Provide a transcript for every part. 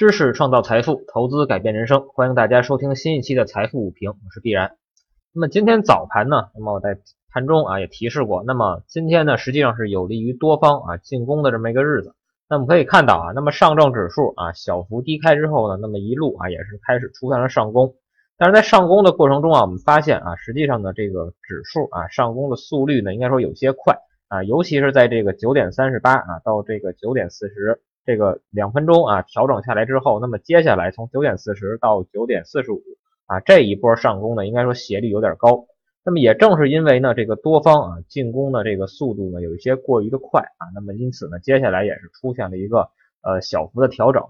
知识创造财富，投资改变人生。欢迎大家收听新一期的财富午评，我是必然。那么今天早盘呢，那么我在盘中啊也提示过，那么今天呢实际上是有利于多方啊进攻的这么一个日子。那么可以看到啊，那么上证指数啊小幅低开之后呢，那么一路啊也是开始出现了上攻。但是在上攻的过程中啊，我们发现啊，实际上呢这个指数啊上攻的速率呢应该说有些快啊，尤其是在这个九点三十八啊到这个九点四十。这个两分钟啊调整下来之后，那么接下来从九点四十到九点四十五啊这一波上攻呢，应该说斜率有点高。那么也正是因为呢这个多方啊进攻的这个速度呢有一些过于的快啊，那么因此呢接下来也是出现了一个呃小幅的调整。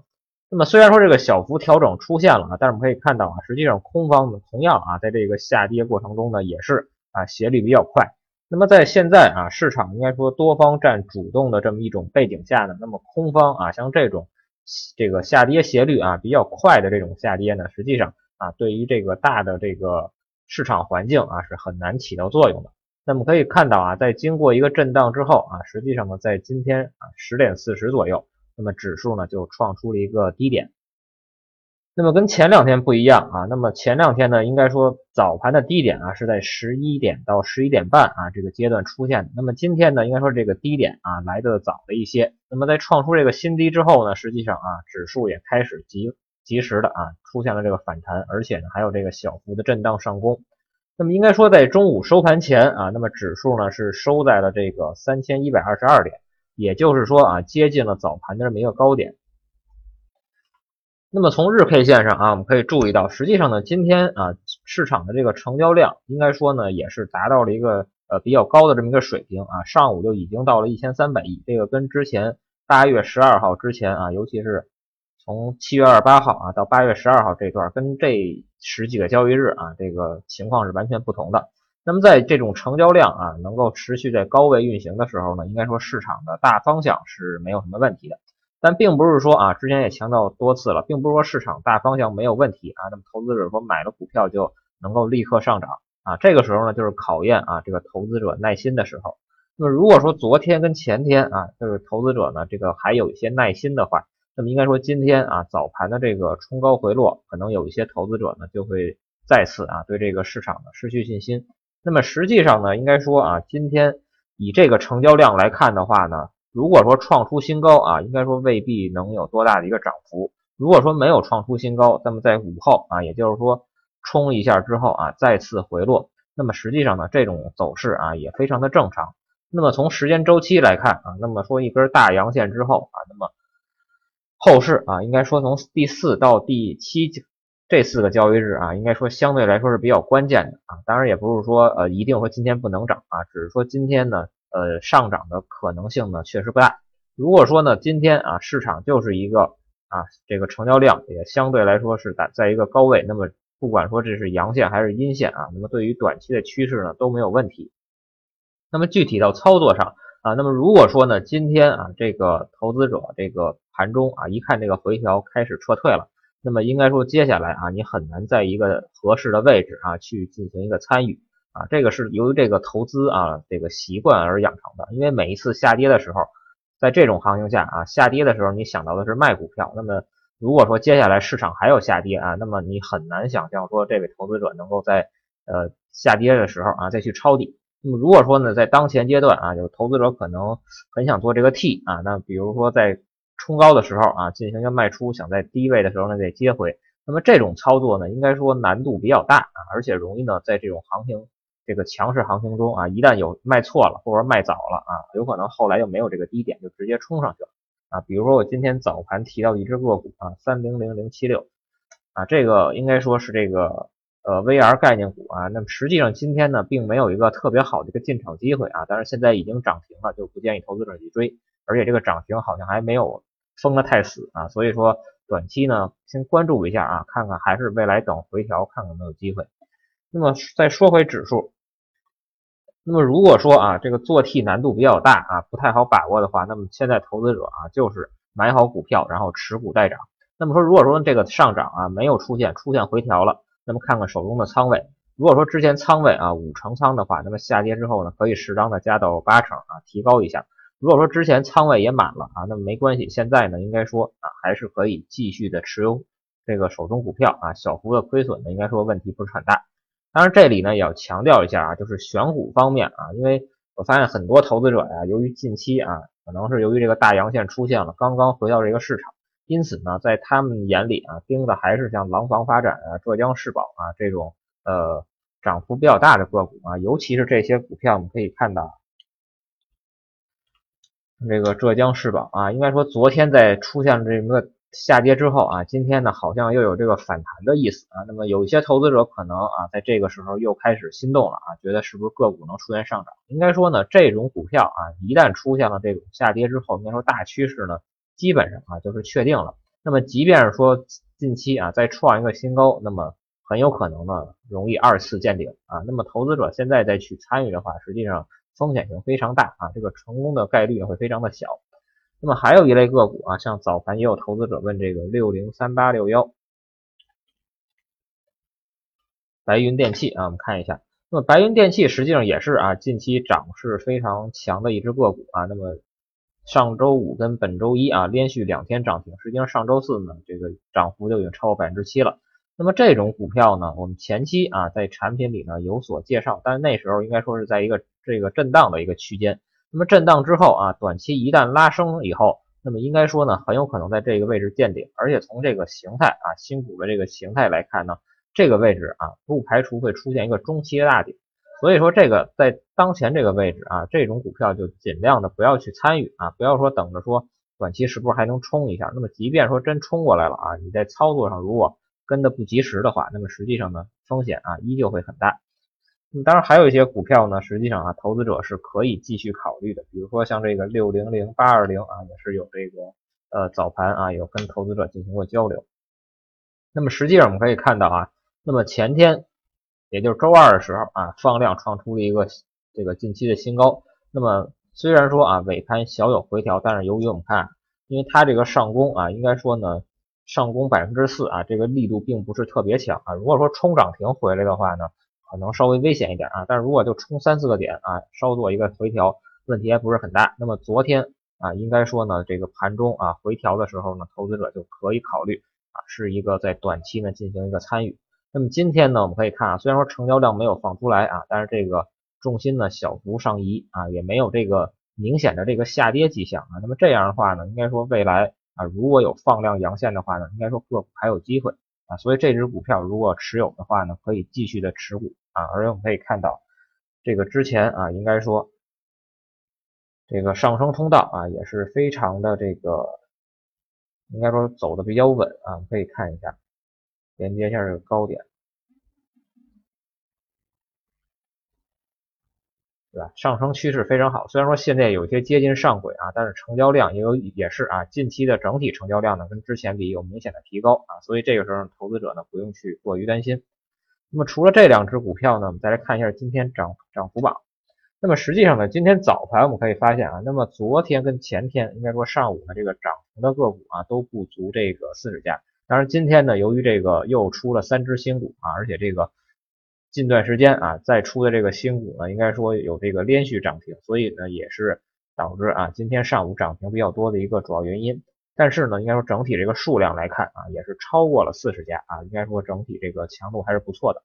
那么虽然说这个小幅调整出现了啊，但是我们可以看到啊，实际上空方呢同样啊在这个下跌过程中呢也是啊斜率比较快。那么在现在啊，市场应该说多方占主动的这么一种背景下呢，那么空方啊，像这种这个下跌斜率啊比较快的这种下跌呢，实际上啊，对于这个大的这个市场环境啊是很难起到作用的。那么可以看到啊，在经过一个震荡之后啊，实际上呢，在今天啊十点四十左右，那么指数呢就创出了一个低点。那么跟前两天不一样啊，那么前两天呢，应该说早盘的低点啊是在十一点到十一点半啊这个阶段出现的。那么今天呢，应该说这个低点啊来的早了一些。那么在创出这个新低之后呢，实际上啊指数也开始及及时的啊出现了这个反弹，而且呢还有这个小幅的震荡上攻。那么应该说在中午收盘前啊，那么指数呢是收在了这个三千一百二十二点，也就是说啊接近了早盘的这么一个高点。那么从日 K 线上啊，我们可以注意到，实际上呢，今天啊市场的这个成交量应该说呢也是达到了一个呃比较高的这么一个水平啊，上午就已经到了一千三百亿，这个跟之前八月十二号之前啊，尤其是从七月二十八号啊到八月十二号这段，跟这十几个交易日啊这个情况是完全不同的。那么在这种成交量啊能够持续在高位运行的时候呢，应该说市场的大方向是没有什么问题的。但并不是说啊，之前也强调多次了，并不是说市场大方向没有问题啊，那么投资者说买了股票就能够立刻上涨啊，这个时候呢就是考验啊这个投资者耐心的时候。那么如果说昨天跟前天啊，就是投资者呢这个还有一些耐心的话，那么应该说今天啊早盘的这个冲高回落，可能有一些投资者呢就会再次啊对这个市场呢失去信心。那么实际上呢，应该说啊今天以这个成交量来看的话呢。如果说创出新高啊，应该说未必能有多大的一个涨幅。如果说没有创出新高，那么在午后啊，也就是说冲一下之后啊，再次回落，那么实际上呢，这种走势啊也非常的正常。那么从时间周期来看啊，那么说一根大阳线之后啊，那么后市啊，应该说从第四到第七这四个交易日啊，应该说相对来说是比较关键的啊。当然也不是说呃一定说今天不能涨啊，只是说今天呢。呃，上涨的可能性呢确实不大。如果说呢，今天啊市场就是一个啊这个成交量也相对来说是在在一个高位，那么不管说这是阳线还是阴线啊，那么对于短期的趋势呢都没有问题。那么具体到操作上啊，那么如果说呢今天啊这个投资者这个盘中啊一看这个回调开始撤退了，那么应该说接下来啊你很难在一个合适的位置啊去进行一个参与。啊，这个是由于这个投资啊这个习惯而养成的。因为每一次下跌的时候，在这种行情下啊下跌的时候，你想到的是卖股票。那么如果说接下来市场还有下跌啊，那么你很难想象说这位投资者能够在呃下跌的时候啊再去抄底。那么如果说呢在当前阶段啊，有投资者可能很想做这个 T 啊，那比如说在冲高的时候啊进行一个卖出，想在低位的时候呢再接回。那么这种操作呢，应该说难度比较大啊，而且容易呢在这种行情。这个强势行情中啊，一旦有卖错了或者卖早了啊，有可能后来又没有这个低点，就直接冲上去了啊。比如说我今天早盘提到一只个股啊，三零零零七六啊，这个应该说是这个呃 VR 概念股啊。那么实际上今天呢，并没有一个特别好的一个进场机会啊，但是现在已经涨停了，就不建议投资者去追，而且这个涨停好像还没有封的太死啊，所以说短期呢先关注一下啊，看看还是未来等回调看看有没有机会。那么再说回指数，那么如果说啊这个做 T 难度比较大啊不太好把握的话，那么现在投资者啊就是买好股票，然后持股待涨。那么说如果说这个上涨啊没有出现出现回调了，那么看看手中的仓位。如果说之前仓位啊五成仓的话，那么下跌之后呢可以适当的加到八成啊提高一下。如果说之前仓位也满了啊，那么没关系，现在呢，应该说啊，还是可以继续的持有这个手中股票啊，小幅的亏损呢，应该说问题不是很大。当然这里呢也要强调一下啊，就是选股方面啊，因为我发现很多投资者呀，由于近期啊，可能是由于这个大阳线出现了，刚刚回到这个市场，因此呢，在他们眼里啊，盯的还是像廊坊发展啊、浙江世宝啊这种呃。涨幅比较大的个股啊，尤其是这些股票，我们可以看到，这个浙江世宝啊，应该说昨天在出现这个下跌之后啊，今天呢好像又有这个反弹的意思啊。那么有一些投资者可能啊，在这个时候又开始心动了啊，觉得是不是个股能出现上涨？应该说呢，这种股票啊，一旦出现了这种下跌之后，应该说大趋势呢，基本上啊就是确定了。那么即便是说近期啊再创一个新高，那么很有可能呢，容易二次见顶啊。那么投资者现在再去参与的话，实际上风险性非常大啊，这个成功的概率也会非常的小。那么还有一类个股啊，像早盘也有投资者问这个六零三八六幺白云电器啊，我们看一下。那么白云电器实际上也是啊，近期涨势非常强的一只个股啊。那么上周五跟本周一啊，连续两天涨停，实际上上周四呢，这个涨幅就已经超过百分之七了。那么这种股票呢，我们前期啊在产品里呢有所介绍，但是那时候应该说是在一个这个震荡的一个区间。那么震荡之后啊，短期一旦拉升以后，那么应该说呢很有可能在这个位置见顶，而且从这个形态啊新股的这个形态来看呢，这个位置啊不排除会出现一个中期的大顶。所以说这个在当前这个位置啊，这种股票就尽量的不要去参与啊，不要说等着说短期是不是还能冲一下。那么即便说真冲过来了啊，你在操作上如果跟的不及时的话，那么实际上呢，风险啊依旧会很大。那么当然还有一些股票呢，实际上啊，投资者是可以继续考虑的。比如说像这个六零零八二零啊，也是有这个呃早盘啊有跟投资者进行过交流。那么实际上我们可以看到啊，那么前天也就是周二的时候啊，放量创出了一个这个近期的新高。那么虽然说啊尾盘小有回调，但是由于我们看，因为它这个上攻啊，应该说呢。上攻百分之四啊，这个力度并不是特别强啊。如果说冲涨停回来的话呢，可能稍微危险一点啊。但是如果就冲三四个点啊，稍做一个回调，问题还不是很大。那么昨天啊，应该说呢，这个盘中啊回调的时候呢，投资者就可以考虑啊，是一个在短期呢进行一个参与。那么今天呢，我们可以看啊，虽然说成交量没有放出来啊，但是这个重心呢小幅上移啊，也没有这个明显的这个下跌迹象啊。那么这样的话呢，应该说未来。啊，如果有放量阳线的话呢，应该说个股还有机会啊，所以这只股票如果持有的话呢，可以继续的持股啊，而且我们可以看到，这个之前啊，应该说这个上升通道啊，也是非常的这个，应该说走的比较稳啊，可以看一下，连接一下这个高点。对吧？上升趋势非常好，虽然说现在有一些接近上轨啊，但是成交量也有也是啊，近期的整体成交量呢跟之前比有明显的提高啊，所以这个时候投资者呢不用去过于担心。那么除了这两只股票呢，我们再来看一下今天涨涨幅榜。那么实际上呢，今天早盘我们可以发现啊，那么昨天跟前天应该说上午的这个涨停的个股啊都不足这个四十家。当然今天呢，由于这个又出了三只新股啊，而且这个。近段时间啊，再出的这个新股呢，应该说有这个连续涨停，所以呢也是导致啊今天上午涨停比较多的一个主要原因。但是呢，应该说整体这个数量来看啊，也是超过了四十家啊，应该说整体这个强度还是不错的。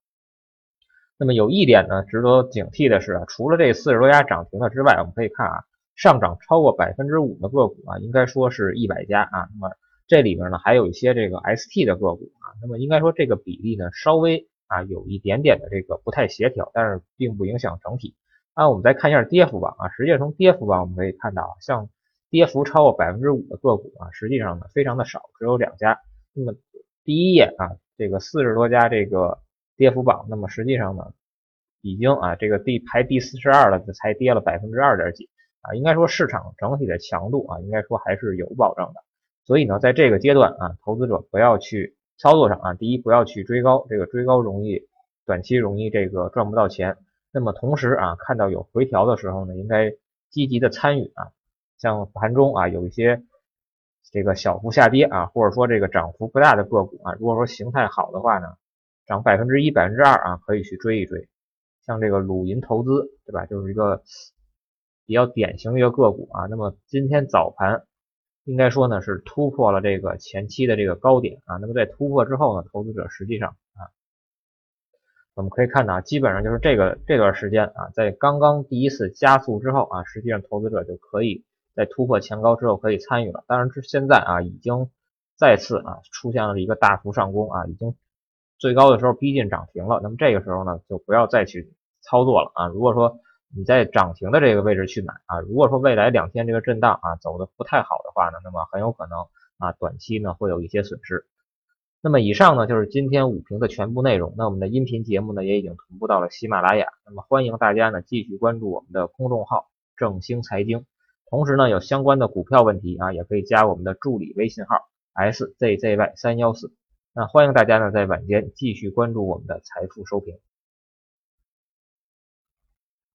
那么有一点呢，值得警惕的是啊，除了这四十多家涨停的之外，我们可以看啊，上涨超过百分之五的个股啊，应该说是一百家啊。那么这里面呢，还有一些这个 ST 的个股啊，那么应该说这个比例呢，稍微。啊，有一点点的这个不太协调，但是并不影响整体。啊，我们再看一下跌幅榜啊，实际上从跌幅榜我们可以看到，像跌幅超过百分之五的个股啊，实际上呢非常的少，只有两家。那么第一页啊，这个四十多家这个跌幅榜，那么实际上呢，已经啊这个第排第四十二了，才跌了百分之二点几啊，应该说市场整体的强度啊，应该说还是有保证的。所以呢，在这个阶段啊，投资者不要去。操作上啊，第一不要去追高，这个追高容易短期容易这个赚不到钱。那么同时啊，看到有回调的时候呢，应该积极的参与啊。像盘中啊有一些这个小幅下跌啊，或者说这个涨幅不大的个股啊，如果说形态好的话呢，涨百分之一、百分之二啊，可以去追一追。像这个鲁银投资对吧，就是一个比较典型的一个个股啊。那么今天早盘应该说呢是突破了这个前期的这个高点啊。那么在突破之后呢，投资者实际上啊，我们可以看到，基本上就是这个这段时间啊，在刚刚第一次加速之后啊，实际上投资者就可以在突破前高之后可以参与了。当然，这现在啊已经再次啊出现了一个大幅上攻啊，已经。最高的时候逼近涨停了，那么这个时候呢，就不要再去操作了啊。如果说你在涨停的这个位置去买啊，如果说未来两天这个震荡啊走的不太好的话呢，那么很有可能啊短期呢会有一些损失。那么以上呢就是今天午评的全部内容。那我们的音频节目呢也已经同步到了喜马拉雅，那么欢迎大家呢继续关注我们的公众号正兴财经，同时呢有相关的股票问题啊也可以加我们的助理微信号 szzy 三幺四。那欢迎大家呢在晚间继续关注我们的财富收评。